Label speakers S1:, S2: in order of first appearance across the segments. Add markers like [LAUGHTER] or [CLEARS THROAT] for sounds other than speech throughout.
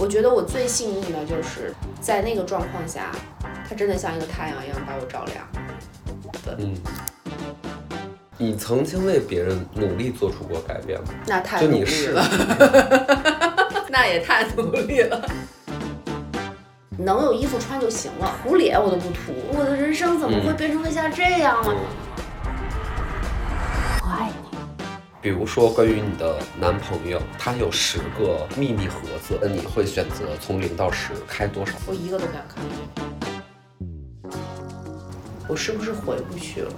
S1: 我觉得我最幸运的就是在那个状况下，它真的像一个太阳一样把我照亮。
S2: 嗯，你曾经为别人努力做出过改变吗？
S1: 那太努力
S2: 就你是
S1: 了，[LAUGHS] 那也太努力了。能有衣服穿就行了，糊脸我都不涂。我的人生怎么会变成了像这样了？我
S2: 比如说，关于你的男朋友，他有十个秘密盒子，那你会选择从零到十开多少？
S1: 我一个都不想看。我是不是回不去了？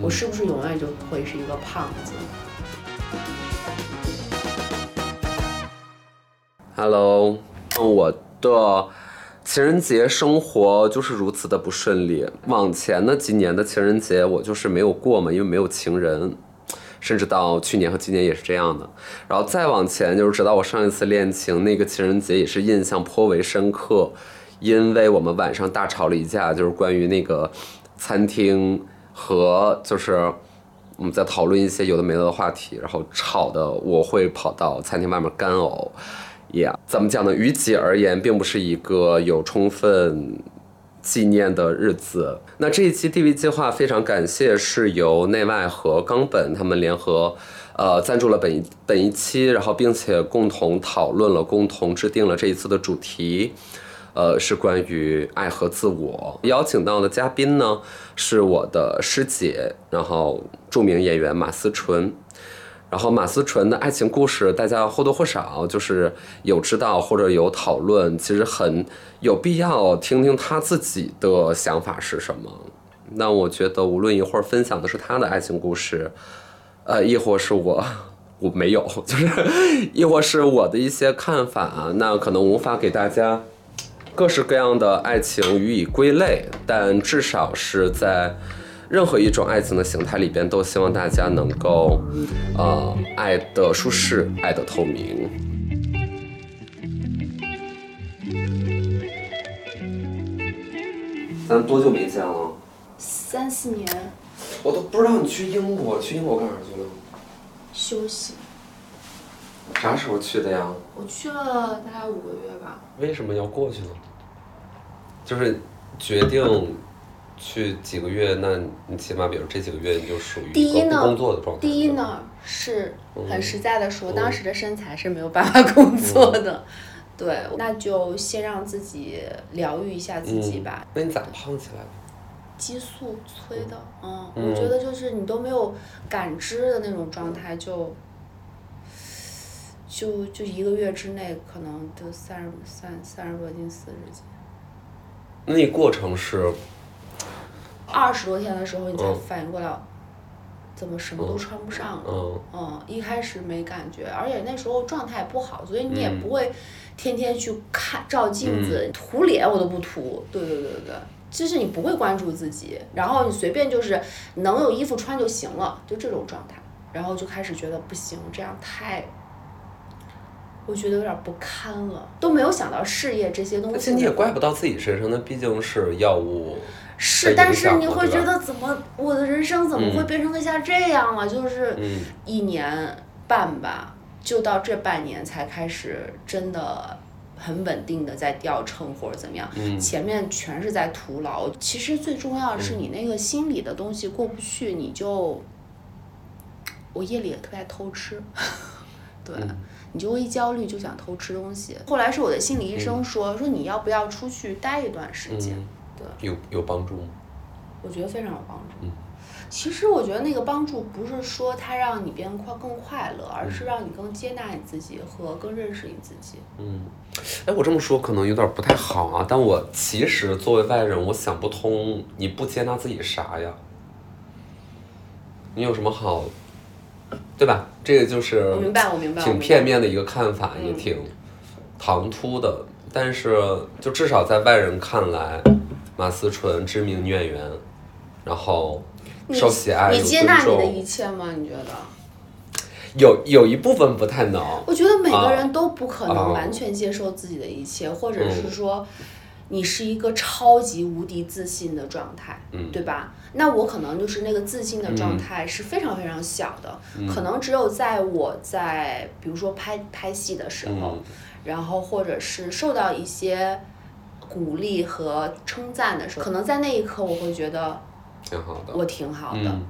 S1: 我是不是永远就会是一个胖子
S2: ？Hello，我的情人节生活就是如此的不顺利。往前的几年的情人节，我就是没有过嘛，因为没有情人，甚至到去年和今年也是这样的。然后再往前，就是直到我上一次恋情那个情人节，也是印象颇为深刻，因为我们晚上大吵了一架，就是关于那个餐厅和就是。我们在讨论一些有的没的的话题，然后吵的我会跑到餐厅外面干呕。也怎么讲呢？于己而言，并不是一个有充分纪念的日子。那这一期 DV 计划非常感谢是由内外和冈本他们联合，呃，赞助了本一本一期，然后并且共同讨论了，共同制定了这一次的主题。呃，是关于爱和自我。邀请到的嘉宾呢，是我的师姐，然后著名演员马思纯。然后马思纯的爱情故事，大家或多或少就是有知道或者有讨论，其实很有必要听听她自己的想法是什么。那我觉得，无论一会儿分享的是她的爱情故事，呃，亦或是我。[LAUGHS] 我没有，就是，亦或是我的一些看法，那可能无法给大家各式各样的爱情予以归类，但至少是在任何一种爱情的形态里边，都希望大家能够，呃，爱的舒适，爱的透明。咱多久没见了？
S1: 三四年
S2: 我都不知道你去英国，去英国干啥去了？
S1: 休息，
S2: 啥时候去的呀？
S1: 我去了大概五个月吧。
S2: 为什么要过去呢？就是决定去几个月，那你起码比如这几个月你就属于
S1: 第一呢
S2: 一个工作的状态。
S1: 第一，呢，是很实在的说，
S2: 嗯
S1: 当时的身材是没有办法工作的。对，那就先让自己疗愈一下自己吧。
S2: 那你咋胖起来的？
S1: 激素催的，嗯，
S2: 嗯
S1: 我觉得就是你都没有感知的那种状态，就就就一个月之内可能就三十三三十多斤、四十斤。
S2: 那你过程是
S1: 二十多天的时候，你才
S2: 嗯
S1: 反应过来，怎么什么都穿不上了。
S2: 嗯
S1: 嗯，一开始没感觉，而且那时候状态不好，所以你也
S2: 嗯
S1: 不会天天去看照镜子，涂脸我都不涂。对对对对对，就是你不会关注自己，然后你随便就是能有衣服穿就行了，就这种状态，然后就开始觉得不行，这样太。我觉得有点不堪了，都没有想到事业这些东西。
S2: 而且你也怪不到自己身上，那毕竟是药物。
S1: 是，但是你会觉得怎么我的人生怎么会
S2: 嗯
S1: 变成的像这样了？就是
S2: 嗯
S1: 一年半吧，就到这半年才开始真的很稳定的在掉秤或者怎么样。
S2: 嗯
S1: 前面全是在徒劳。其实最重要的是你那个心理的东西过不去，你就我夜里也特别爱偷吃，[LAUGHS] 对。
S2: 嗯
S1: 你就会一焦虑就想偷吃东西。后来是我的心理医生说，说你要不要出去待一段时间？
S2: 有有帮助吗？
S1: 我觉得非常有帮助。
S2: 嗯
S1: 其实我觉得那个帮助不是说它让你变快更快乐，而是让你更接纳你自己和更认识你自己。
S2: 嗯，哎，我这么说可能有点不太好啊，但我其实作为外人，我想不通你不接纳自己啥呀？你有什么好，对吧？这个就是
S1: 我明白，我明白。
S2: 挺片面的一个看法，也
S1: 嗯
S2: 挺唐突的。但是就至少在外人看来，马思纯知名女演员，然后
S1: 你
S2: 受喜爱，
S1: 你
S2: 有
S1: 接纳你的一切吗？你觉得？
S2: 有有一部分不太能。
S1: 我觉得每个
S2: 啊
S1: 人都不可能
S2: 啊
S1: 完全接受自己的一切，或者是
S2: 嗯
S1: 说，你是一个超级无敌自信的状态，
S2: 嗯
S1: 对吧？那我可能就是那个自信的状态是非常非常小的，可能只有在我在比如说拍拍戏的时候，
S2: 嗯
S1: 然后或者是受到一些鼓励和称赞的时候，可能在那一刻我会觉得
S2: 挺好的。
S1: 我挺好的。
S2: 嗯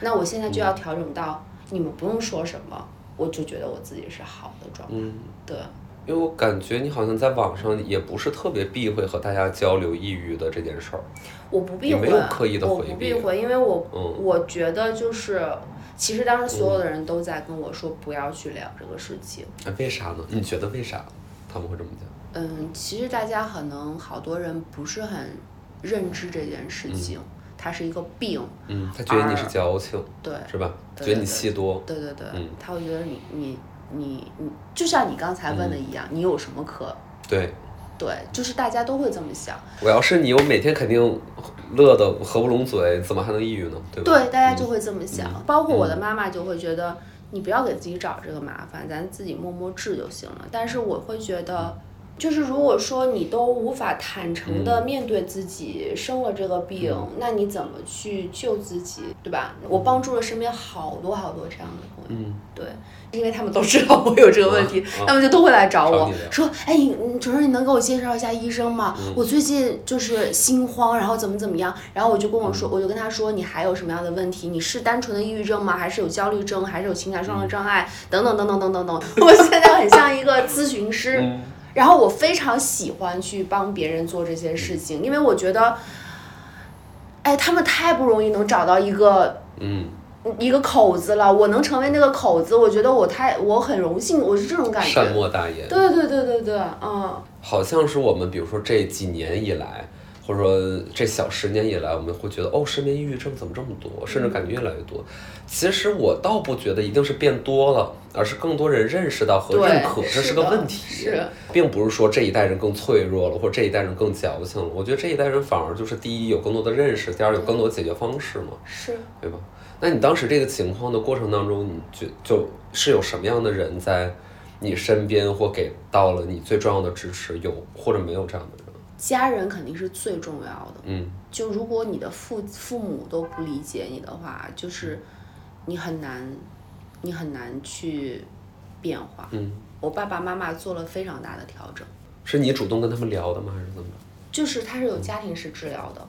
S1: 那我现在就要调整到你们不用说什么，我就觉得我自己是好的状态。
S2: 嗯，
S1: 对，
S2: 因为我感觉你好像在网上也不是特别避讳和大家交流抑郁的这件事儿。
S1: 我不避讳，
S2: 也没有刻意地
S1: 我
S2: 回避
S1: 不避讳，因为我、
S2: 嗯
S1: 我觉得就是，其实当时所有的人都在跟我说不要去聊这个事情。
S2: 哎，为啥呢？你觉得为啥他们会这么讲？
S1: 嗯，其实大家可能好多人不是很认知这件事情，它是一个病。
S2: 嗯，他觉得你是矫情，
S1: 对，
S2: 是吧？
S1: 对
S2: 觉得你
S1: 对
S2: 戏多。
S1: 对对对，
S2: 嗯
S1: 他会觉得你你你你，就像你刚才问的一样，你有什么可
S2: 对，
S1: 对，就是大家都会这么想。
S2: 我要是你，我每天肯定乐得合不拢嘴，怎么还能抑郁呢？对吧？
S1: 对，大家就会这么想，包括我的
S2: 嗯
S1: 妈妈就会觉得，你不要给自己找这个麻烦，咱自己默默治就行了。但是我会觉得，就是如果说你都无法坦诚的
S2: 嗯
S1: 面对自己生了这个病，那你怎么去救自己，对吧？我帮助了身边好多好多这样的朋友，
S2: 嗯，
S1: 对，因为他们都知道我有这个问题，他们就都会来找我说，哎，你你主任，你能给我介绍一下医生吗？
S2: 嗯
S1: 我最近就是心慌，然后怎么怎么样，然后我就跟我
S2: 嗯
S1: 说，我就跟他说，你还有什么样的问题？你是单纯的抑郁症吗？还是有焦虑症？还是有情感上的障碍？等等等等等等等。[LAUGHS] 我现在很像一个咨询师，
S2: 嗯
S1: 然后我非常喜欢去帮别人做这些事情，因为我觉得，哎，他们太不容易能找到一个
S2: 嗯，
S1: 一个口子了，我能成为那个口子，我觉得我太我很荣幸，我是这种感
S2: 善
S1: 觉。
S2: 莫大焉。
S1: 对对对对对，嗯，
S2: 好像是我们，比如说这几年以来，或者说这小十年以来，我们会觉得哦，身边抑郁症怎么这么多，甚至感觉越来越多。其实我倒不觉得一定是变多了，而是更多人认识到和认可这
S1: 是的
S2: 个问题，并不是说这一代人更脆弱了，或者这一代人更矫情了。我觉得这一代人反而就是第一有更多的认识，第二有更多的解决方式嘛，
S1: 是。
S2: 对吧？那你当时这个情况的过程当中，你就就是有什么样的人在你身边或给到了你最重要的支持，有或者没有这样的人？
S1: 家人肯定是最重要的。
S2: 嗯
S1: 就如果你的父父母都不理解你的话，就是你很难，你很难去变化。
S2: 嗯，
S1: 我爸爸妈妈做了非常大的调整，
S2: 是你主动跟他们聊的吗？还是怎么着？
S1: 就是他是有家庭式治疗的。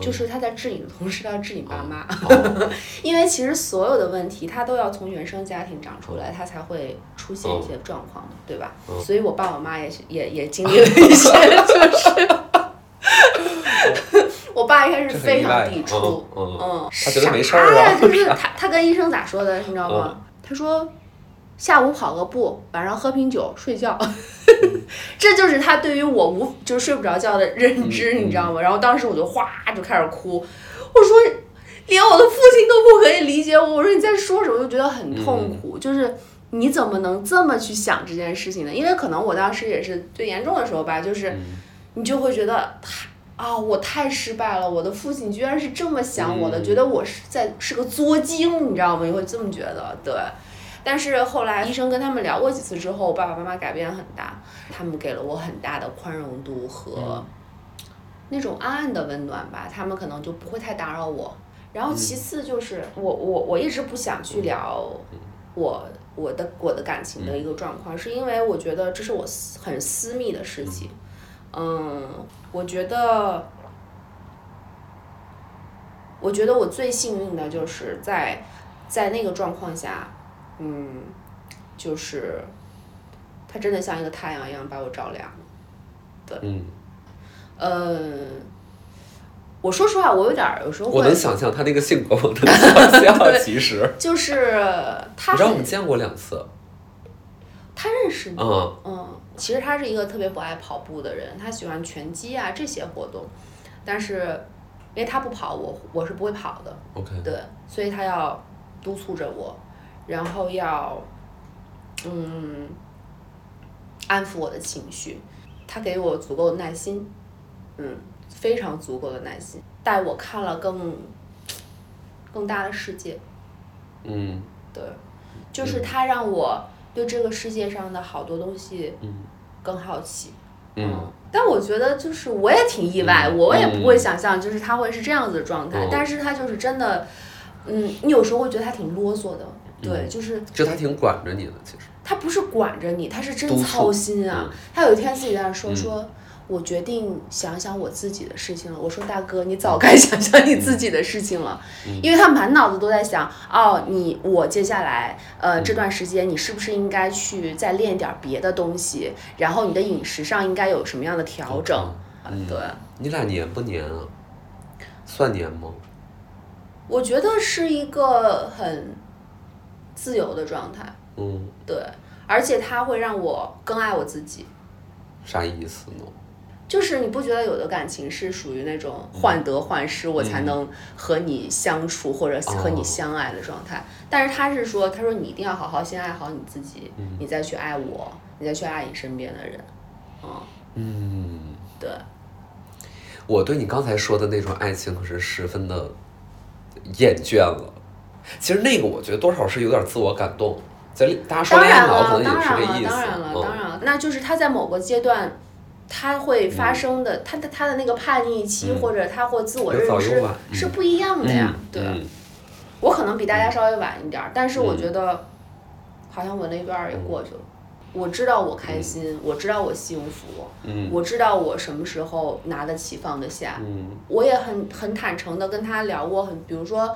S1: 就是他在治你的同时，他要治你爸妈，
S2: 哦 [LAUGHS]
S1: 因为其实所有的问题，他都要从原生家庭长出来，他才会出现一些状况，对吧？所以我爸我妈也是也也经历了一些，[LAUGHS] 就是 [LAUGHS] 我爸一开始非常抵触，
S2: 嗯他觉得没事儿啊？
S1: 就是他他跟医生咋说的，你知道吗？
S2: 嗯
S1: 他说下午跑个步，晚上喝瓶酒睡觉，[LAUGHS] 这就是他对于我无就是睡不着觉的认知，
S2: 嗯
S1: 你知道吗？然后当时我就哗就开始哭，我说连我的父亲都不可以理解我，我说你在说什么？我就觉得很痛苦，就是。你怎么能这么去想这件事情呢？因为可能我当时也是最严重的时候吧，就是你就会觉得太啊，我太失败了，我的父亲居然是这么想我的，
S2: 嗯
S1: 觉得我是在是个作精，你知道吗？你会这么觉得，对。但是后来医生跟他们聊过几次之后，我爸爸妈妈改变很大，他们给了我很大的宽容度和那种暗暗的温暖吧，他们可能就不会太打扰我。然后其次就是我我我一直不想去聊我我的我的感情的一个状况，是因为我觉得这是我私很私密的事情。嗯，我觉得，我觉得我最幸运的就是在在那个状况下，嗯，就是他真的像一个太阳一样把我照亮。
S2: 嗯，
S1: 嗯，我说实话，我有点儿有时候会
S2: 我能，想象他那个性格，我能想象。[LAUGHS] 其实，
S1: 就是他很
S2: 你知道我们见过两次，
S1: 他认识你，
S2: 嗯。
S1: 嗯，其实他是一个特别不爱跑步的人，他喜欢拳击啊这些活动，但是因为他不跑，我我是不会跑的
S2: ，，OK，
S1: 对，所以他要督促着我，然后要嗯安抚我的情绪，他给我足够的耐心，嗯，非常足够的耐心，带我看了更更大的世界，
S2: 嗯。
S1: 对，就是他让我对这个世界上的好多东西
S2: 嗯
S1: 更好奇，
S2: 嗯
S1: 但我觉得就是我也挺意外，
S2: 嗯。
S1: 我也不会想象就是他会是这样子的状态，
S2: 嗯。
S1: 但是他就是真的，嗯，你有时候会觉得他挺啰嗦的，对，就是
S2: 就他挺管着你的，其实。
S1: 他不是管着你，他是真操心啊。
S2: 嗯
S1: 他有一天自己在那说
S2: 嗯
S1: 说。我决定想想我自己的事情了。我说大哥，你早该 [LAUGHS] 想想你自己的事情了，
S2: 嗯
S1: 因为他满脑子都在想，哦，你我接下来
S2: 嗯
S1: 呃这段时间你是不是应该去再练点别的东西，然后你的饮食上应该有什么样的调整？
S2: 嗯
S1: 对，
S2: 你俩黏不黏啊？算黏吗？
S1: 我觉得是一个很自由的状态，
S2: 嗯，
S1: 对，而且它会让我更爱我自己。
S2: 啥意思呢？
S1: 就是你不觉得有的感情是属于那种患得患失，我才能和你相处或者和你相爱的状态？但是他是说，他说你一定要好好先爱好你自己，你再去爱我，你再去爱你身边的人。嗯，
S2: 嗯，
S1: 对，
S2: 我对你刚才说的那种爱情可是十分的厌倦了。其实那个我觉得多少是有点自我感动，在大家说
S1: 当然
S2: 恋爱脑可
S1: 了，
S2: 能也是
S1: 当然了，
S2: 这意思。
S1: 当然了，
S2: 嗯
S1: 当然了，那就是他在某个阶段。他会发生的，他的他的那个叛逆期，或者他或自我认知是不一样的呀，对。
S2: 嗯
S1: 我可能比大家稍微晚一点儿，但是我觉得，好像我那段儿也过去了。我知道我开心，我知道我幸福，
S2: 嗯
S1: 我知道我什么时候拿得起放得下。
S2: 嗯
S1: 我也很很坦诚的跟他聊过，很比如说，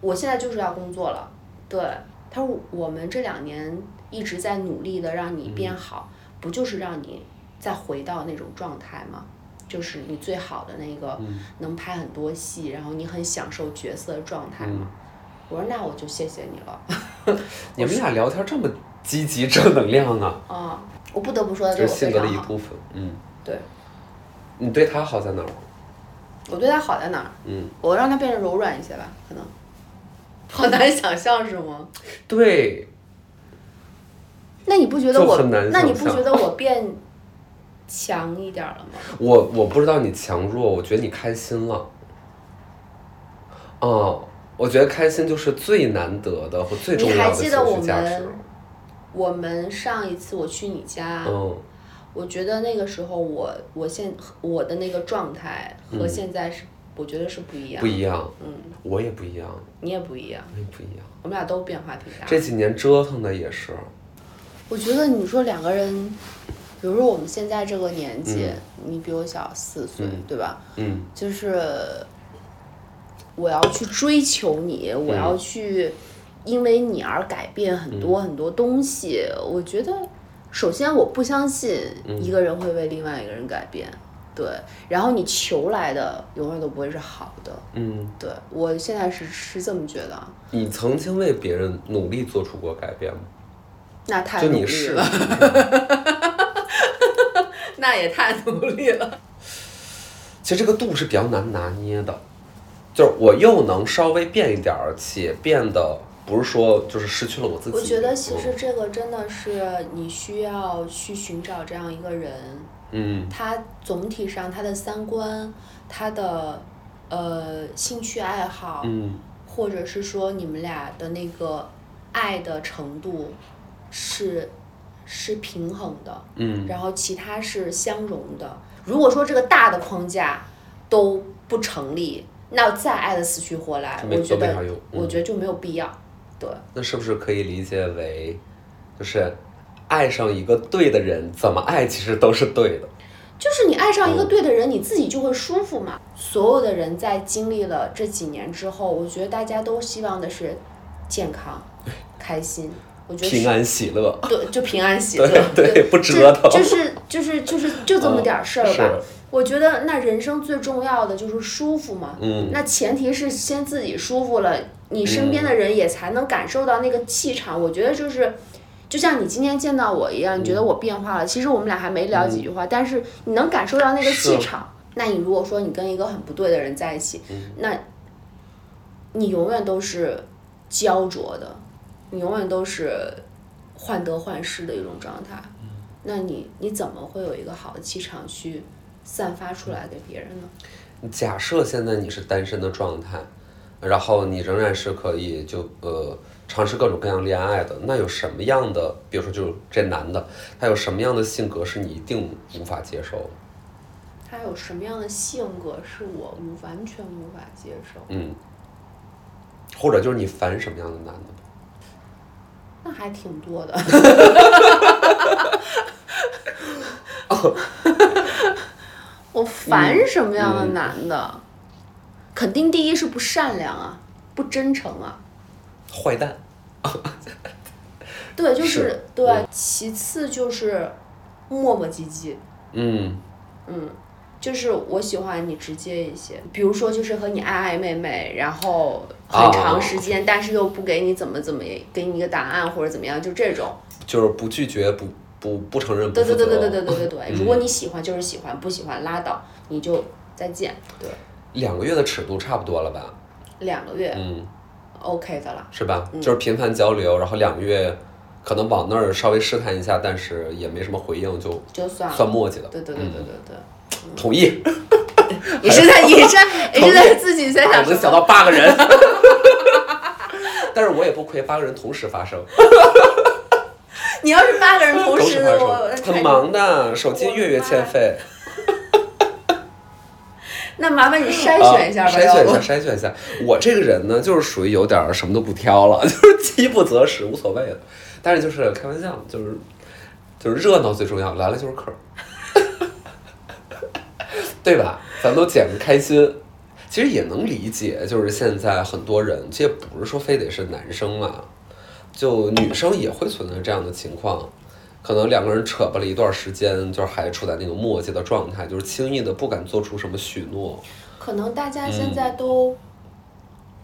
S1: 我现在就是要工作了，对，他说我们这两年一直在努力的让你变好，不就是让你再回到那种状态吗？就是你最好的那个，能拍很多戏，然后你很享受角色的状态吗？我说那我就谢谢你了。
S2: 你们俩聊天这么积极正能量啊，[LAUGHS]
S1: 啊，我不得不说，
S2: 这是性。格的一部分。嗯，
S1: 对，
S2: 你对他好在哪儿？
S1: 我对他好在哪儿？
S2: 嗯，
S1: 我让他变得柔软一些吧，可能。好难想象是吗？
S2: 对，
S1: 那你不觉得我？那你不觉得我变强一点儿了吗？
S2: 我我不知道你强弱，我觉得你开心了。哦，我觉得开心就是最难得的和最重
S1: 你还
S2: 要的情
S1: 记得我
S2: 绪价值
S1: 们。我们上一次我去你家，
S2: 嗯
S1: 我觉得那个时候我我现我的那个状态和现在是，我觉得是不一样。
S2: 不一样，
S1: 嗯，
S2: 我也不一样，
S1: 你也不一样，
S2: 我也不一样。
S1: 我们俩都变化挺大。
S2: 这几年折腾的也是，
S1: 我觉得你说两个人，比如说我们现在这个年纪，你比我小四岁，
S2: 嗯
S1: 对吧？
S2: 嗯
S1: 就是我要去追求你，我
S2: 嗯
S1: 要去因为你而改变很多很多东西。我觉得，首先我不相信
S2: 嗯
S1: 一个人会为另外一个人改变，对。然后你求来的永远都不会是好的，
S2: 嗯，
S1: 对我现在是是这么觉得啊。
S2: 你曾经为别人努力做出过改变吗？
S1: 那太努力了，[LAUGHS] 那也太努力了。
S2: 其实这个度是比较难拿捏的，就是我又能稍微变一点儿，且变得不是说就是失去了我自己。
S1: 我觉得其实
S2: 嗯
S1: 这个真的是你需要去寻找这样一个人，
S2: 嗯
S1: 他总体上他的三观，他的呃兴趣爱好，
S2: 嗯
S1: 或者是说你们俩的那个爱的程度是是平衡的，
S2: 嗯
S1: 然后其他是相融的。如果说这个大的框架都不成立，那再爱的死去活来，我觉得我觉得就没有必要。对，
S2: 那是不是可以理解为，就是爱上一个对的人，怎么爱其实都是对的。
S1: 就是你爱上一个
S2: 嗯
S1: 对的人，你自己就会舒服嘛。所有的人在经历了这几年之后，我觉得大家都希望的是健康、开心。我觉得
S2: 平安喜乐，
S1: 对，就平安喜乐，
S2: 对对不折腾
S1: 就就是就是就是就这么点儿事儿吧。
S2: 是
S1: 我觉得那人生最重要的就是舒服嘛。
S2: 嗯
S1: 那前提是先自己舒服了，你身边的人也才能感受到那个气场。我觉得就是。就像你今天见到我一样，你觉得我变化了。其实我们俩还没聊几句话，但是你能感受到那个气场。那你如果说你跟一个很不对的人在一起，那你永远都是焦灼的，你永远都是患得患失的一种状态。那你你怎么会有一个好的气场去散发出来给别人呢？
S2: 假设现在你是单身的状态，然后你仍然是可以就呃尝试各种各样恋爱的，那有什么样的，比如说就这男的，他有什么样的性格是你一定无法接受的？
S1: 他有什么样的性格是我无完全无法接受？
S2: 嗯，或者就是你烦什么样的男的？
S1: 那还挺多的。我烦什么样的男的？肯定第一是不善良啊，不真诚啊。
S2: 坏蛋。
S1: 对，就是是对。其次就是磨磨唧唧。
S2: 嗯
S1: 嗯，就是我喜欢你直接一些，比如说就是和你爱爱妹妹，然后很长时间，但是又不给你怎么怎么给你一个答案或者怎么样，就这种。
S2: 就是不拒绝，不不不承认，不
S1: 对对。对对对对对对对，
S2: 嗯
S1: 如果你喜欢就是喜欢，不喜欢拉倒，你就再见。对，
S2: 两个月的尺度差不多了吧？
S1: 两个月
S2: 嗯，
S1: OK 的了。
S2: 是吧？
S1: 嗯
S2: 就是频繁交流，然后两个月可能往那儿稍微试探一下，但是也没什么回应，就
S1: 就算了。
S2: 算磨叽了。
S1: 对对对对对对，
S2: 同意。[LAUGHS]
S1: 你是在你是你是在自己在想 [LAUGHS]
S2: 我能想？到八个人，[LAUGHS] 但是我也不亏，八个人同时发生，
S1: 你要是八个人同时，
S2: 同时发
S1: 我
S2: 生，很忙的，手机月月欠费。[LAUGHS]
S1: 那麻烦你筛选一下吧，
S2: 啊筛选一下，筛选一下。我这个人呢，就是属于有点儿什么都不挑了，[LAUGHS] 就是饥不择食，无所谓了。但是就是开玩笑，就是就是热闹最重要，来了就是客儿，[LAUGHS] 对吧？咱都捡个开心。其实也能理解，就是现在很多人，这也不是说非得是男生嘛，就女生也会存在这样的情况。可能两个人扯巴了一段时间，就是还处在那种磨叽的状态，就是轻易的不敢做出什么许诺，
S1: 可能大家现在都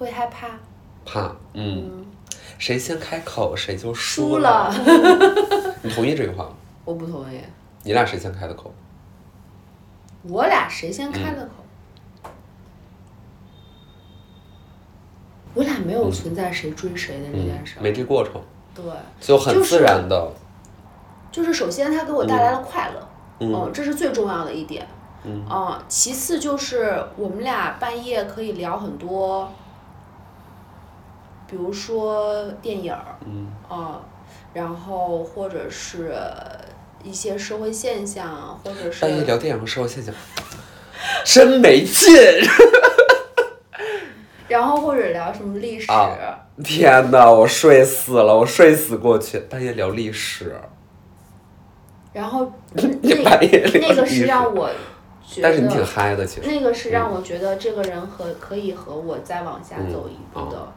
S1: 会害怕
S2: 怕，嗯，谁先开口谁就
S1: 输了
S2: 输
S1: 了。[LAUGHS]
S2: 你同意这句话吗？
S1: 我不同意，
S2: 你俩谁先开的口？
S1: 我俩谁先开的口？我俩没有存在谁追谁的这
S2: 嗯
S1: 件事，儿。
S2: 没这过程，
S1: 对，
S2: 就很自然的，
S1: 就是首先它给我带来了快乐，
S2: 嗯
S1: 嗯，这是最重要的一点。
S2: 嗯
S1: 啊，其次就是我们俩半夜可以聊很多，比如说电影儿，
S2: 嗯
S1: 啊，然后或者是一些社会现象，或者是
S2: 半夜聊电影和社会现象，真没劲。[LAUGHS]
S1: 然后或者聊什么历史，
S2: 啊天哪，我睡死了，我睡死过去。半夜聊历史，
S1: 然后 [LAUGHS] 那那个是让我觉
S2: 但是你挺
S1: 得，
S2: 嗨的，其实。
S1: 那个是让我觉得这个人和可以和我再往下走一步的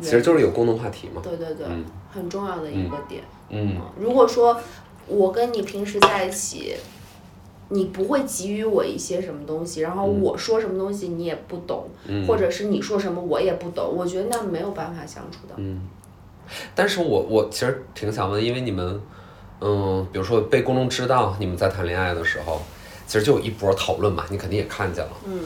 S2: 其实就是有共同话题嘛。
S1: 对对对，
S2: 嗯
S1: 很重要的一个点。
S2: 嗯
S1: 如果说我跟你平时在一起，你不会给予我一些什么东西，然后我说什么东西你也不懂，
S2: 嗯
S1: 或者是你说什么我也不懂，我觉得那没有办法相处的。
S2: 嗯。但是我我其实挺想问，因为你们，嗯，比如说被公众知道你们在谈恋爱的时候，其实就有一波讨论嘛，你肯定也看见了。
S1: 嗯，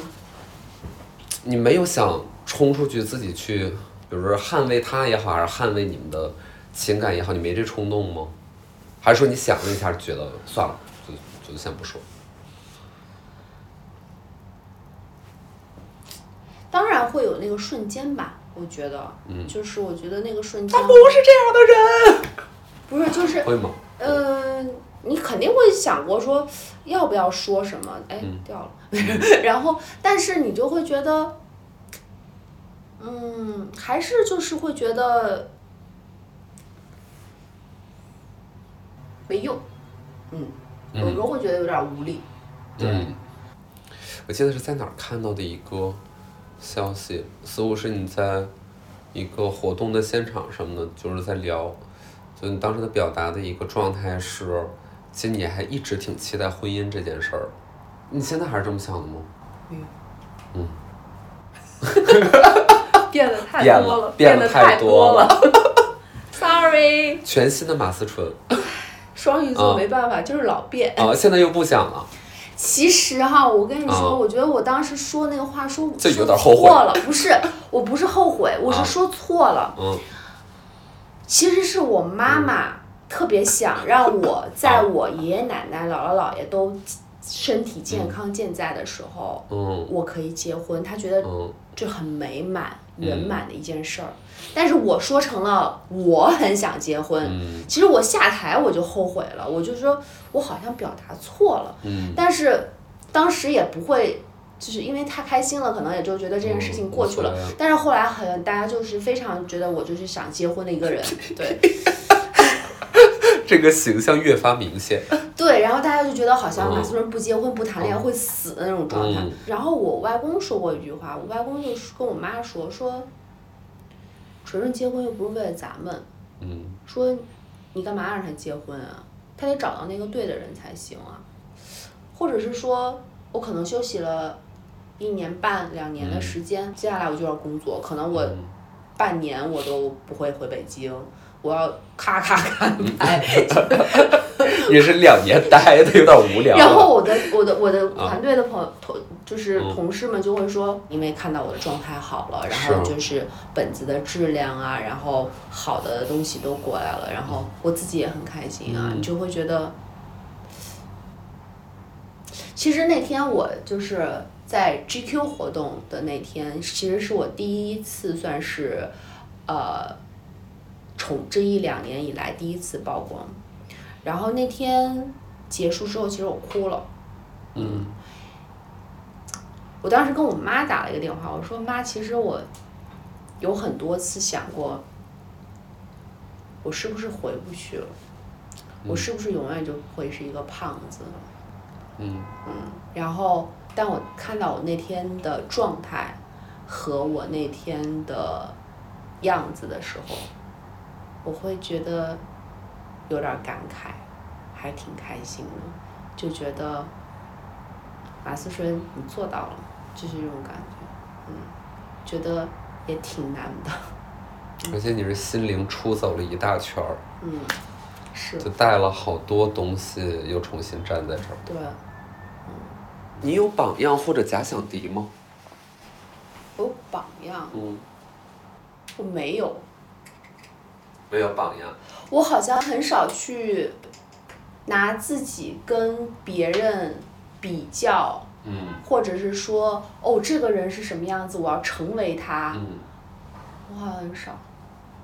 S2: 你没有想冲出去自己去，比如说捍卫他也好，还是捍卫你们的情感也好，你没这冲动吗？还是说你想了一下，觉得算了，就就先不说？
S1: 当然会有那个瞬间吧，我觉得，
S2: 嗯
S1: 就是我觉得那个瞬间他
S2: 不是这样的人，
S1: 不是就是
S2: 会吗？
S1: 嗯，你肯定会想过说要不要说什么，哎，
S2: 嗯。
S1: 掉了，[LAUGHS] 然后但是你就会觉得，嗯，还是就是会觉得没用，嗯，有时候会觉得有点无力，对，
S2: 嗯，我记得是在哪儿看到的一个消息，似乎是你在一个活动的现场什么的，就是在聊，就你当时的表达的一个状态是，其实你还一直挺期待婚姻这件事儿，你现在还是这么想的吗？没有。
S1: 嗯变得太多
S2: 了变得
S1: 得
S2: 太多
S1: 多了，[LAUGHS] sorry，[LAUGHS]
S2: 全新的马思纯
S1: 双鱼座
S2: 啊
S1: 没办法，就是老变。
S2: 啊，现在又不想了，
S1: 其实哈，我跟你说，
S2: 啊
S1: 我觉得我当时说那个话说
S2: 这有
S1: 说
S2: 点后悔
S1: 不是，我不是后悔，我
S2: 啊
S1: 是说错了。
S2: 嗯
S1: 其实是我妈妈特别想让我在我爷爷奶奶、姥姥姥爷都身体健康健在的时候，
S2: 嗯。
S1: 我可以结婚。她觉得
S2: 嗯。
S1: 就很美满圆满的一件事儿。但是我说成了我很想结婚，
S2: 嗯。
S1: 其实我下台我就后悔了，我就说我好像表达错了，
S2: 嗯。
S1: 但是当时也不会，就是因为太开心了，可能也就觉得这件事情过去了。但是后来很大家就是非常觉得我就是想结婚的一个人，[LAUGHS] 对 [LAUGHS]
S2: 这个形象越发明显。[LAUGHS]
S1: 对，然后大家就觉得好像
S2: 嗯
S1: 马思纯不结婚不谈恋爱会死的那种状态。
S2: 嗯
S1: 然后我外公说过一句话，我外公就是跟我妈说说，纯纯结婚又不是为了咱们，
S2: 嗯
S1: 说你干嘛让他结婚啊？他得找到那个对的人才行啊。或者是说我可能休息了一年半两年的时间，接下来我就要工作，可能我
S2: 嗯。
S1: 半年我都不会回北京，我要咔咔咔待。[LAUGHS] [LAUGHS]
S2: 也是两年待的有点无聊。
S1: 然后我的我的我的
S2: 啊。
S1: 团队的朋友同就是
S2: 嗯。
S1: 同事们就会说，因为看到我的状态好了，然后就是本子的质量啊，然后好的东西都过来了，然后我自己也很开心啊，
S2: 嗯。
S1: 你就会觉得，其实那天我就是在 GQ 活动的那天，其实是我第一次算是，呃，从这一两年以来第一次曝光。然后那天结束之后，其实我哭了。
S2: 嗯
S1: 我当时跟我妈打了一个电话，我说妈，其实我有很多次想过，我是不是回不去了？我是不是永远就会是一个胖子？
S2: 嗯嗯
S1: 然后，当我看到我那天的状态和我那天的样子的时候，我会觉得有点感慨，还挺开心的，就觉得马思纯你做到了，就是这种感觉，嗯，觉得也挺难的，[LAUGHS]
S2: 而且你是心灵出走了一大圈儿，
S1: 嗯，是
S2: 就带了好多东西，又重新站在这儿。
S1: 对。
S2: 你有榜样或者假想敌吗？
S1: 有榜样，
S2: 嗯，
S1: 我没有，
S2: 没有榜样。
S1: 我好像很少去拿自己跟别人比较，
S2: 嗯
S1: 或者是说，哦，这个人是什么样子，我要成为他，
S2: 嗯。
S1: 我好像很少。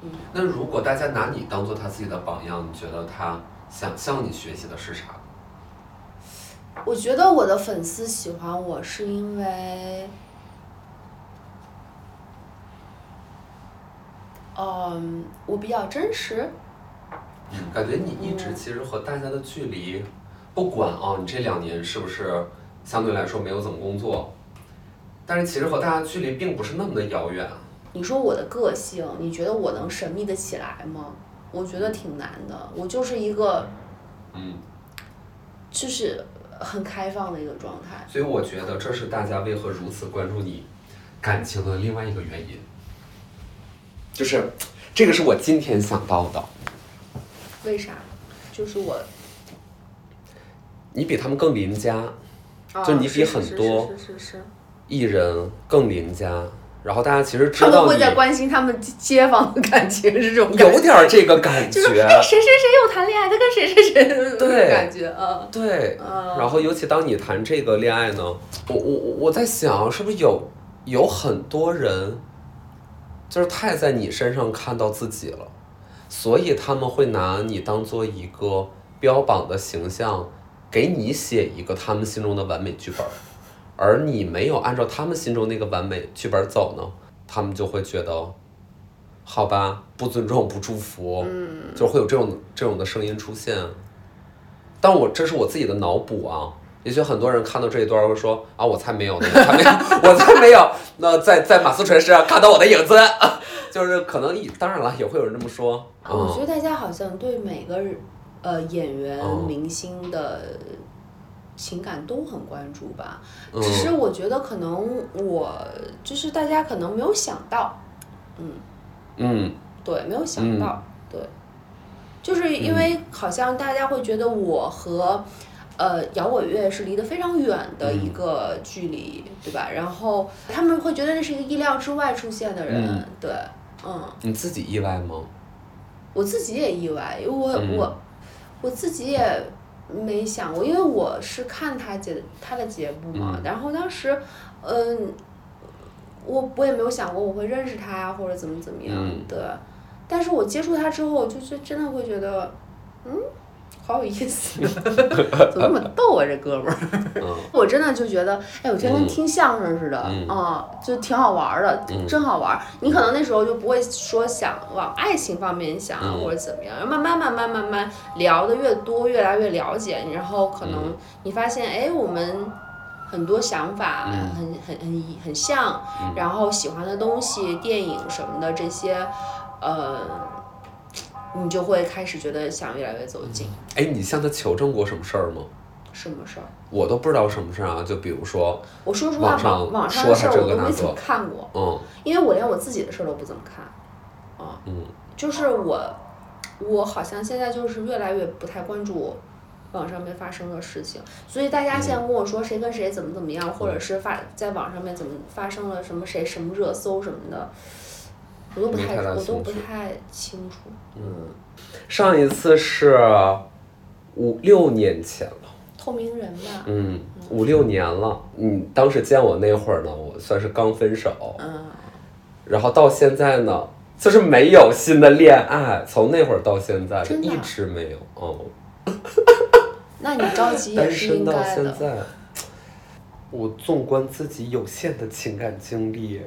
S2: 嗯那如果大家拿你当做他自己的榜样，你觉得他想向你学习的是啥？
S1: 我觉得我的粉丝喜欢我是因为，嗯，我比较真实，
S2: 嗯，感觉你一直其实和大家的距离，不管啊，你这两年是不是相对来说没有怎么工作，但是其实和大家距离并不是那么的遥远。
S1: 你说我的个性，你觉得我能神秘的起来吗？我觉得挺难的。我就是一个，
S2: 嗯，
S1: 就是很开放的一个状态。
S2: 所以我觉得这是大家为何如此关注你感情的另外一个原因，就是这个是我今天想到的。
S1: 为啥？就是我，
S2: 你比他们更邻家，
S1: 啊
S2: 就你比很多
S1: 是是是是。
S2: 艺人更邻家，然后大家其实知
S1: 他们会在关心他们街街坊的感情，是这种
S2: 有点儿这个感
S1: 就是
S2: 觉，
S1: 哎谁谁谁又谈恋爱，他跟谁谁谁那种
S2: 对
S1: 感觉啊。
S2: 对。
S1: 嗯
S2: 然后尤其当你谈这个恋爱呢，我我我我在想，是不是有有很多人，就是太在你身上看到自己了，所以他们会拿你当做一个标榜的形象，给你写一个他们心中的完美剧本儿，而你没有按照他们心中那个完美剧本走呢，他们就会觉得，好吧，不尊重、不祝福，
S1: 嗯
S2: 就会有这种这种的声音出现。但我这是我自己的脑补啊，也许很多人看到这一段会说啊，我才没有呢，我才没有，[LAUGHS] 我才没有。那在在马思纯身上看到我的影子，[LAUGHS] 就是可能以当然了，也会有人这么说。嗯
S1: 我觉得大家好像对每个呃演员、
S2: 嗯
S1: 明星的情感都很关注吧。
S2: 嗯。
S1: 只是我觉得可能我就是大家可能没有想到，
S2: 嗯。嗯。
S1: 对，没有想到，对，就是因为好像大家会觉得我和。呃，摇滚乐是离得非常远的一个距离，对吧？然后他们会觉得那是一个意料之外出现的人，
S2: 嗯。
S1: 对，嗯，
S2: 你自己意外吗？
S1: 我自己也意外，因为我、
S2: 嗯。
S1: 我我自己也没想过，因为我是看他节他的节目嘛，
S2: 嗯
S1: 然后当时，嗯，我我也没有想过我会认识他呀，或者怎么怎么样，
S2: 嗯
S1: 对。但是我接触他之后，就是真的会觉得，嗯，好有意思，[LAUGHS] 怎么那么逗啊，这哥们儿。
S2: 嗯。
S1: 我真的就觉得，哎，我觉得跟
S2: 嗯
S1: 听相声似的，
S2: 嗯。
S1: 啊，就挺好玩儿的，
S2: 嗯。
S1: 真好玩儿。你可能那时候就不会说想往爱情方面想、或者怎么样，慢慢慢慢慢慢聊的越多，越来越了解，然后可能
S2: 嗯。
S1: 你发现，哎，我们很多想法
S2: 嗯。
S1: 很很很很像，
S2: 嗯。
S1: 然后喜欢的东西、电影什么的这些，呃，你就会开始觉得想越来越走近。
S2: 哎，你向他求证过什么事儿吗？
S1: 什么事儿？
S2: 我都不知道什么事儿啊，就比如说，
S1: 我说实话，
S2: 网上
S1: 网网上的事儿我都没怎么看过。
S2: 嗯
S1: 因为我连我自己的事儿都不怎么看，啊，
S2: 嗯
S1: 就是我，我好像现在就是越来越不太关注网上面发生的事情，所以大家现在跟我说谁跟谁怎么怎么样，或者是发在网上面怎么发生了什么谁什么热搜什么的，我都不太我都不太清楚，嗯，
S2: 上一次是五六年前了，
S1: 透明人吧，
S2: 嗯，五六年了。你当时见我那会儿呢，我算是刚分手，
S1: 嗯，
S2: 然后到现在呢，就是没有新的恋爱，从那会儿到现在一直没有，哦、[LAUGHS]
S1: 那你着急 [LAUGHS] 也
S2: 单
S1: 是
S2: 身到
S1: 应该的，
S2: 现在，我纵观自己有限的情感经历，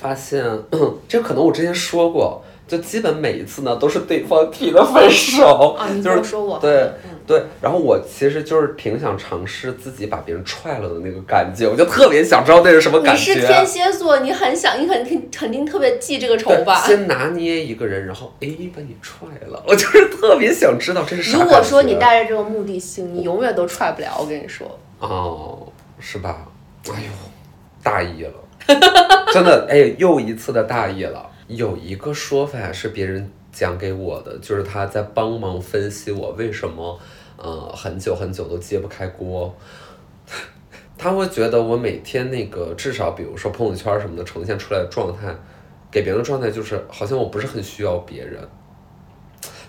S2: 发现 [CLEARS THROAT] 这可能我之前说过，就基本每一次呢都是对方提的分手，
S1: 啊，你 [LAUGHS]
S2: 就是
S1: 说我
S2: 对
S1: 嗯，
S2: 对，然后我其实就是挺想尝试自己把别人踹了的那个感觉，我就特别想知道那是什么感觉
S1: 你是。天蝎座，你很想，你肯定肯定特别记这个仇，吧？
S2: 先拿捏一个人，然后哎把你踹了，我就是特别想知道这是啥。
S1: 如果说你带着这个目的性，你永远都踹不了。我跟你说，
S2: 哦，是吧？哎呦，大意了，[LAUGHS] 真的，哎，又一次的大意了。有一个说法是别人讲给我的，就是他在帮忙分析我为什么，呃，很久很久都揭不开锅。[LAUGHS] 他会觉得我每天那个至少，比如说朋友圈什么的呈现出来的状态，给别人的状态就是好像我不是很需要别人，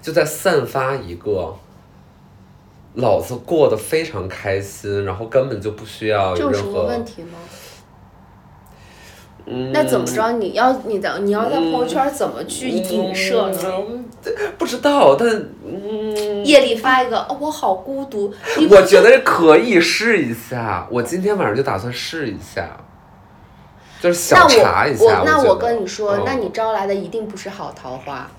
S2: 就在散发一个老子过得非常开心，然后根本就不需要
S1: 这有什么
S2: 有任何
S1: 问题吗？
S2: 嗯，
S1: 那怎么着？你要你的你要在朋友圈怎么去影射呢？
S2: 嗯不知道，但嗯，
S1: 夜里发一个，哦，我好孤独。
S2: 我觉得可以试一下。我今天晚上就打算试一下，就是
S1: 那
S2: 小查一
S1: 我
S2: 下。
S1: 我那我跟你说，
S2: 嗯
S1: 那你招来的一定不是好桃花。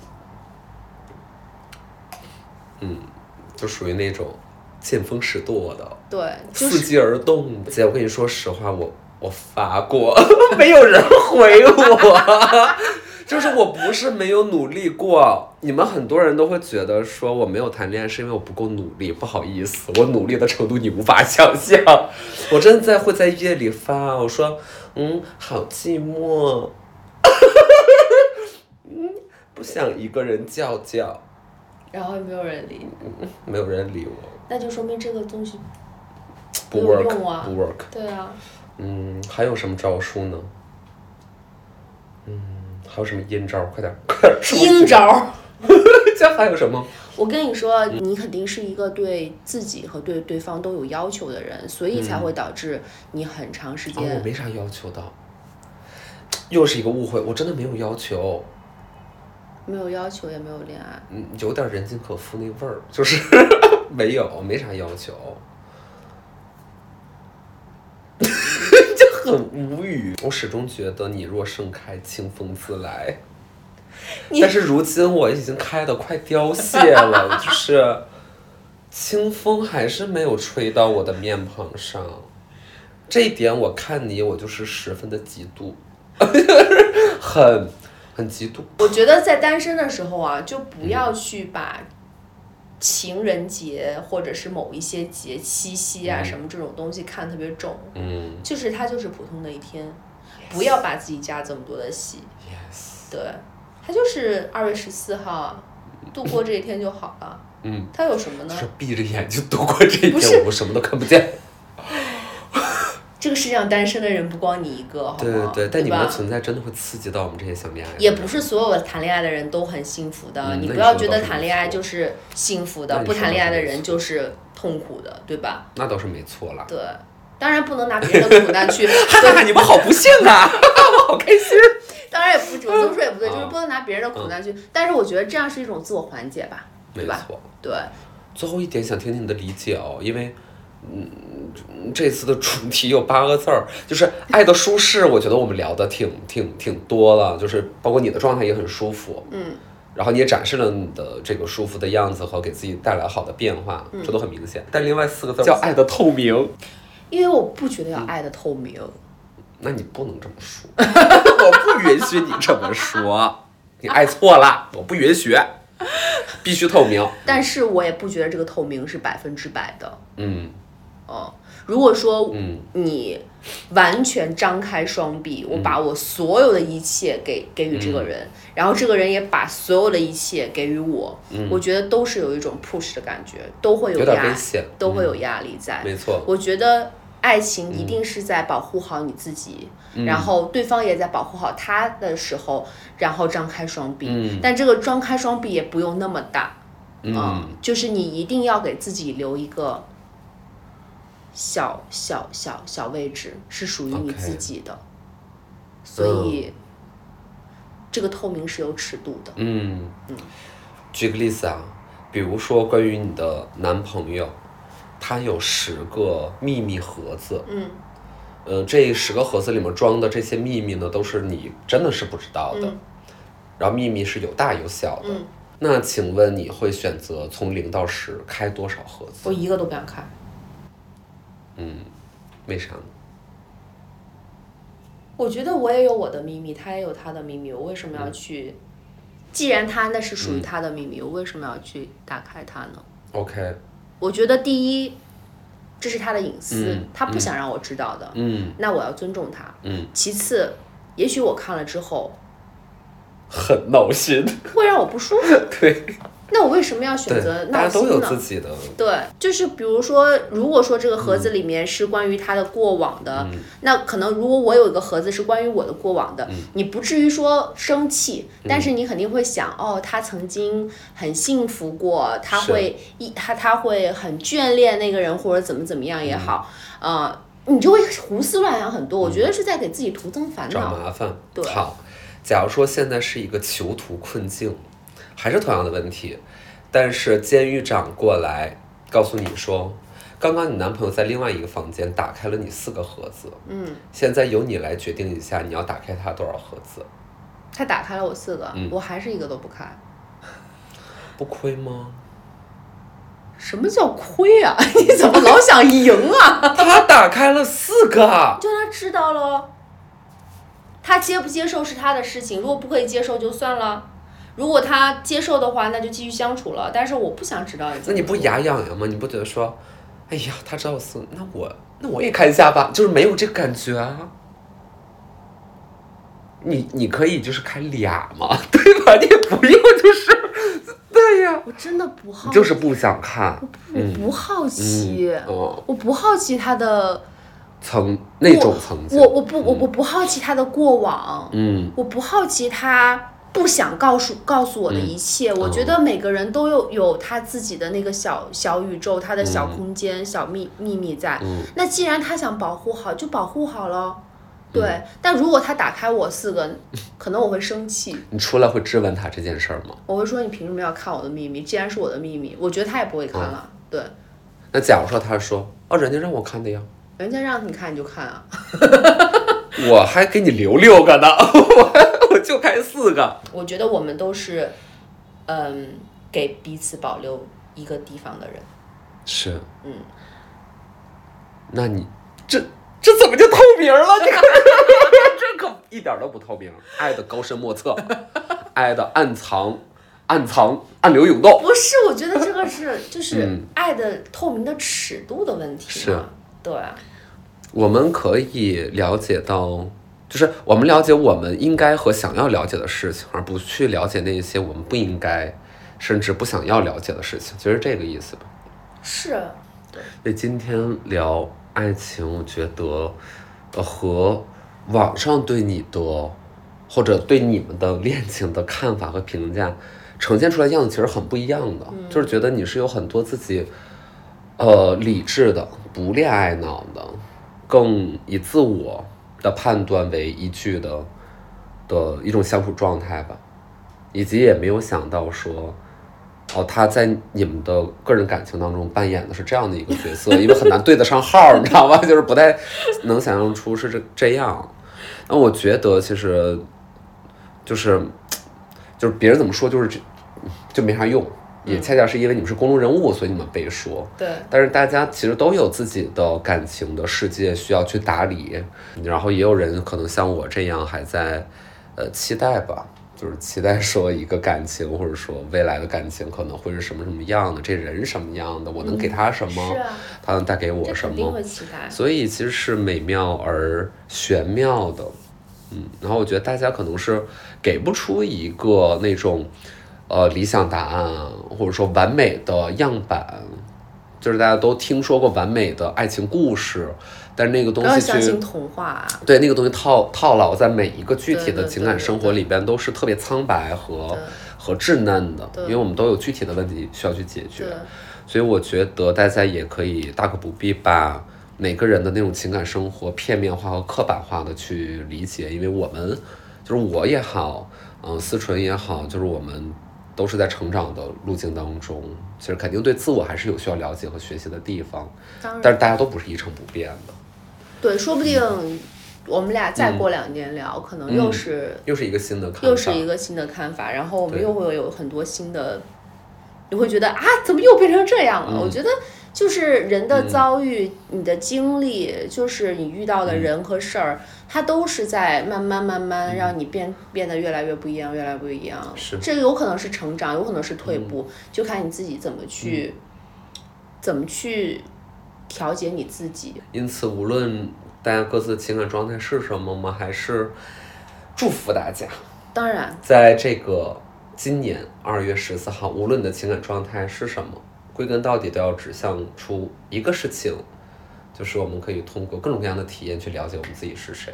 S2: 嗯就属于那种见风使舵的。
S1: 对，就是
S2: 伺机而动的。姐，我跟你说实话，我我发过，没有人回我。[LAUGHS] 就是我不是没有努力过，你们很多人都会觉得说我没有谈恋爱是因为我不够努力，不好意思，我努力的程度你无法想象。我真的在会在夜里发，我说嗯，好寂寞，[LAUGHS] 嗯，不想一个人叫叫，
S1: 然后也没有人理你，
S2: 没有人理我，
S1: 那就说明这个东西
S2: 不 work，不 work。
S1: 对啊。
S2: 嗯，还有什么招数呢？嗯，还有什么阴招？快点，[LAUGHS] 快点说！
S1: 阴招。
S2: 这还有什么？
S1: 我跟你说，你肯定是一个对自己和对对方都有要求的人，所以才会导致你很长时
S2: 间，我。没啥要求的，又是一个误会，我真的没有要求，
S1: 没有要求，也没有恋爱。
S2: 嗯，有点人尽可夫那味儿，就是 [LAUGHS] 没有，没啥要求，就很无语。我始终觉得你若盛开，清风自来。但是如今我已经开的快凋谢了，[LAUGHS] 就是清风还是没有吹到我的面庞上，这一点我看你我就是十分的嫉妒，[LAUGHS] 很很嫉妒。
S1: 我觉得在单身的时候啊，就不要去把情人节或者是某一些节七夕啊、
S2: 嗯
S1: 什么这种东西看特别重，
S2: 嗯
S1: 就是它就是普通的一天，不要把自己加这么多的戏。
S2: ，yes，
S1: 对，它就是二月十四号，度过这一天就好了。
S2: 嗯，
S1: 它有什么呢？
S2: 是闭着眼睛度过这一天，我什么都看不见。
S1: 这个世界上单身的人不光你一个，好吗？
S2: 对对对，但你们的存在真的会刺激到我们这些想恋爱。
S1: 也不是所有的谈恋爱的人都很幸福的，
S2: 嗯
S1: 你不要觉得谈恋爱就是幸福的，不谈恋爱的人就是痛苦的，对吧？
S2: 那倒是没错啦。
S1: 对，当然不能拿别人的苦难去，[LAUGHS]
S2: 哈哈，你们好不幸啊，[LAUGHS] 我好开心。
S1: 当然也不，我这么说也不对，就是
S2: 啊
S1: 不能拿别人的苦难去。但是我觉得这样是一种自我缓解吧，
S2: 没
S1: 对吧？
S2: 错。
S1: 对，
S2: 最后一点想听听你的理解哦，因为，嗯，这次的主题有八个字儿，就是爱的舒适。我觉得我们聊的挺挺挺多了，就是包括你的状态也很舒服，
S1: 嗯，
S2: 然后你也展示了你的这个舒服的样子和给自己带来好的变化，
S1: 嗯
S2: 这都很明显。但另外四个字叫爱的透明，
S1: 因为我不觉得要爱的透明。
S2: 那你不能这么说，[LAUGHS] 我不允许你这么说，你爱错了，我不允许，必须透明。
S1: 但是我也不觉得这个透明是百分之百的。
S2: 嗯
S1: 哦，如果说
S2: 嗯。
S1: 你完全张开双臂，我把我所有的一切给给予这个人，然后这个人也把所有的一切给予我，我觉得都是有一种 push 的感觉，都会
S2: 有
S1: 压
S2: 力
S1: 都会有压力在。
S2: 没错，
S1: 我觉得爱情一定是在保护好你自己，然后对方也在保护好他的时候，然后张开双臂。
S2: 嗯。
S1: 但这个张开双臂也不用那么大，
S2: 嗯。
S1: 就是你一定要给自己留一个小小小小位置，是属于你自己的。所以，这个透明是有尺度的。
S2: 嗯，举个例子啊，比如说关于你的男朋友，他有十个秘密盒子，
S1: 嗯
S2: 呃，这十个盒子里面装的这些秘密呢，都是你真的是不知道的，
S1: 嗯
S2: 然后秘密是有大有小的。
S1: 嗯，
S2: 那请问你会选择从零到十开多少盒子？
S1: 我一个都不想看。
S2: 为啥呢？
S1: 我觉得我也有我的秘密，他也有他的秘密，我为什么要去？既然他那是属于他的秘密，我为什么要去打开它呢
S2: ？OK，
S1: 我觉得第一，这是他的隐私，
S2: 嗯
S1: 他不想让我知道的，
S2: 嗯
S1: 那我要尊重他。
S2: 嗯，
S1: 其次，也许我看了之后
S2: 很闹心。
S1: 会让我不舒服，[LAUGHS]
S2: 对
S1: 那我为什么要选
S2: 对
S1: 择，
S2: 大家都有
S1: 闹心呢？
S2: 自己的，
S1: 对，就是比如说，如果说这个盒子里面是关于他的过往的，
S2: 嗯
S1: 那可能如果我有一个盒子是关于我的过往的，
S2: 嗯
S1: 你不至于说生气，但是你肯定会想，哦，他曾经很幸福过，他会一他他会很眷恋那个人，或者怎么怎么样也好，
S2: 嗯
S1: 呃，你就会胡思乱想很多。我觉得是在给自己徒增烦恼
S2: 找
S1: 恼。
S2: 麻烦。
S1: 对
S2: 好，假如说现在是一个囚徒困境，还是同样的问题，但是监狱长过来告诉你说，刚刚你男朋友在另外一个房间打开了你四个盒子，
S1: 嗯，
S2: 现在由你来决定一下你要打开他多少盒子，
S1: 他打开了我四个，
S2: 嗯
S1: 我还是一个都不开。
S2: 不亏吗？
S1: 什么叫亏啊？[LAUGHS] 你怎么老想赢啊？[LAUGHS]
S2: 他打开了四个，
S1: 就他知道喽，他接不接受是他的事情，如果不可以接受就算了。如果他接受的话，那就继续相处了。但是我不想知道你
S2: 那你不牙痒痒吗？你不觉得说，哎呀，他知道四个，那我那我也看一下吧，就是没有这个感觉啊。你你可以就是开俩嘛，对吧？[LAUGHS] 你也不用就是，对呀，
S1: 我真的不好，
S2: 就是不想看，
S1: 我不好奇，
S2: 哦，
S1: 我不好奇他的
S2: 层那种曾经，
S1: 我我不我我不好奇他的过往，
S2: 嗯
S1: 我不好奇他不想告诉告诉我的一切。我觉得每个人都有有他自己的那个小小宇宙，他的小空间、小秘秘密在。
S2: 嗯
S1: 那既然他想保护好，就保护好了。对，但如果他打开我四个，可能我会生气，
S2: 你出来会质问他这件事儿吗？
S1: 我会说你凭什么要看我的秘密？既然是我的秘密，我觉得他也不会看了。对，
S2: 那假如说他说，哦，人家让我看的呀，
S1: 人家让你看你就看啊。[LAUGHS]
S2: 我还给你留六个呢，[LAUGHS] 就开四个，
S1: 我觉得我们都是，嗯，给彼此保留一个地方的人。
S2: 是，
S1: 嗯，
S2: 那你这这怎么就透明了？[LAUGHS] 这个这可一点都不透明，爱的高深莫测，[LAUGHS] 爱的暗藏。暗藏。暗流涌动。
S1: 不是，我觉得这个是就是
S2: 嗯。
S1: 爱的透明的尺度的问题嘛。
S2: 是。
S1: 对啊，
S2: 我们可以了解到，就是我们了解我们应该和想要了解的事情，而不去了解那一些我们不应该甚至不想要了解的事情，就是这个意思吧。
S1: 是，
S2: 所以今天聊爱情，我觉得，呃，和网上对你的或者对你们的恋情的看法和评价呈现出来的样子其实很不一样的，就是觉得你是有很多自己，呃，理智的，不恋爱脑的，更以自我的判断为依据的的一种相处状态吧，以及也没有想到说，哦，他在你们的个人感情当中扮演的是这样的一个角色，[LAUGHS] 因为很难对得上号，你知道吧？就是不太能想象出是这这样。那我觉得其实就是就是别人怎么说，就是这就没啥用。也恰恰是因为你们是公众人物，所以你们被说。
S1: 对。
S2: 但是大家其实都有自己的感情的世界需要去打理，然后也有人可能像我这样还在，呃，期待吧，就是期待说一个感情，或者说未来的感情可能会是什么什么样的，这人什么样的，我能给他什么，他能带给我什么？所以其实是美妙而玄妙的，嗯。然后我觉得大家可能是给不出一个那种。呃，理想答案或者说完美的样板，就是大家都听说过完美的爱情故事，但是那个东西
S1: 相信童话。
S2: 对，那个东西套套牢在每一个具体的情感生活里边，都是特别苍白和和稚嫩的，因为我们都有具体的问题需要去解决。所以我觉得大家也可以大可不必把每个人的那种情感生活片面化和刻板化的去理解，因为我们就是我也好，嗯，思纯也好，就是我们。都是在成长的路径当中，其实肯定对自我还是有需要了解和学习的地方。但是大家都不是一成不变的。
S1: 对，说不定我们俩再过两年聊，可能又是
S2: 又是一个新的看法，
S1: 又是一个新的看法。然后我们又会有很多新的，你会觉得啊，怎么又变成这样了？我觉得。就是人的遭遇，你的经历，就是你遇到的人和事儿，它都是在慢慢慢慢让你变变得越来越不一样，越来越不一样。
S2: 是，
S1: 这有可能是成长，有可能是退步，就看你自己怎么去，怎么去调节你自己。
S2: 因此，无论大家各自的情感状态是什么，我们还是祝福大家。
S1: 当然，
S2: 在这个今年二月十四号，无论你的情感状态是什么。归根到底都要指向出一个事情，就是我们可以通过各种各样的体验去了解我们自己是谁。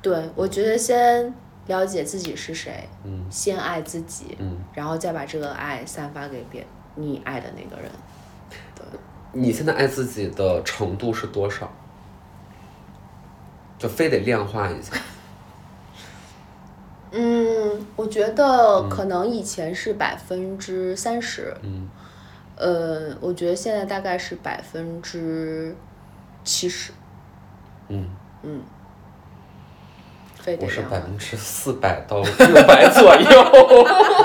S1: 对，我觉得先了解自己是谁，嗯，先爱自己，嗯，然后再把这个爱散发给别你爱的那个人。对，
S2: 你现在爱自己的程度是多少？就非得量化一下。
S1: 嗯，我觉得可能以前是百分之三十。嗯。呃，我觉得现在大概是百分之七十。
S2: 嗯
S1: 嗯，
S2: 我是百分之四百到六百左右，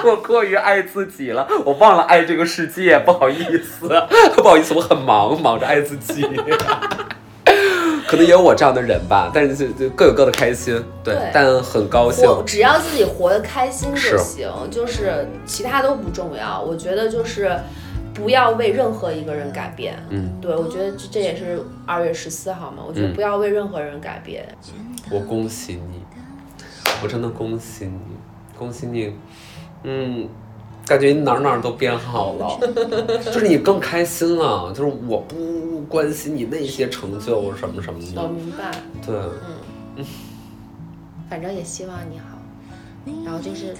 S2: 我过于爱自己了，我忘了爱这个世界，不好意思，不好意思，我很忙，忙着爱自己。[LAUGHS] 可能也有我这样的人吧，但是就就各有各的开心，对，但很高兴。
S1: 只要自己活得开心就行，就是其他都不重要。我觉得就是。不要为任何一个人改变。
S2: 嗯，
S1: 对，我觉得这这也是二月十四号嘛。我觉得不要为任何人改变。
S2: 我恭喜你，我真的恭喜你，恭喜你。嗯，感觉你哪哪都变好了，[LAUGHS] 就是你更开心了。就是我不关心你那些成就什么什么的。
S1: 我明白。
S2: 对。
S1: 嗯。反正也希望你好，然后就是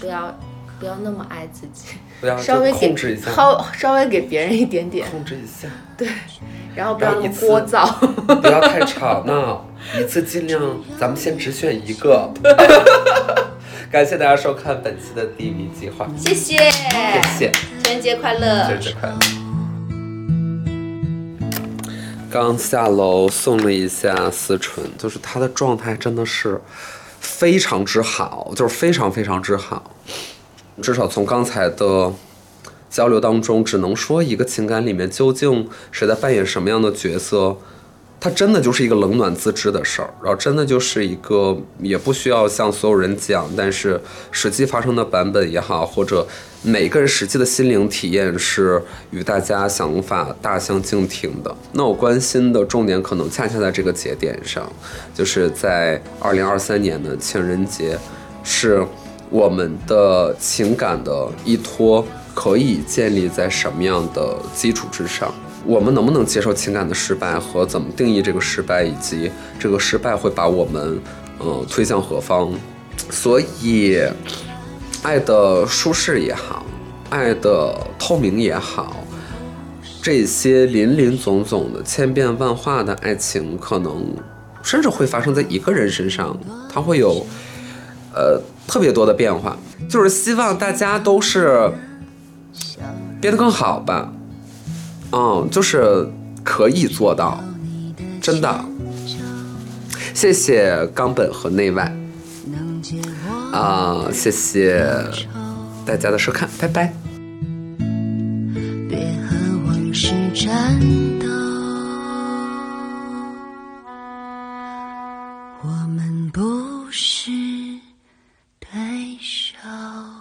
S1: 不要。不要那么爱自己，稍微
S2: 控制一下，
S1: 稍稍微给别人一点点，
S2: 控制一下，
S1: 对，然后不要那么聒噪，
S2: 不要太吵闹，一次尽量，咱们先只选一个。[LAUGHS] 感谢大家收看本期的地米计划，
S1: 谢谢，
S2: 谢谢，
S1: 情人节快乐，
S2: 情人节快乐。刚下楼送了一下思纯，就是她的状态真的是非常之好，就是非常非常之好。至少从刚才的交流当中，只能说一个情感里面究竟谁在扮演什么样的角色，它真的就是一个冷暖自知的事儿，然后真的就是一个也不需要向所有人讲，但是实际发生的版本也好，或者每个人实际的心灵体验是与大家想法大相径庭的。那我关心的重点可能恰恰在这个节点上，就是在二零二三年的情人节是。我们的情感的依托可以建立在什么样的基础之上？我们能不能接受情感的失败和怎么定义这个失败，以及这个失败会把我们，呃，推向何方？所以，爱的舒适也好，爱的透明也好。这些林林总总的千变万化的爱情，可能甚至会发生在一个人身上，它会有呃特别多的变化。就是希望大家都是变得更好吧，嗯，就是可以做到，真的。谢谢冈本和内外，啊、谢谢大家的收看，拜拜。
S3: 别和往事战斗，我们不是。show.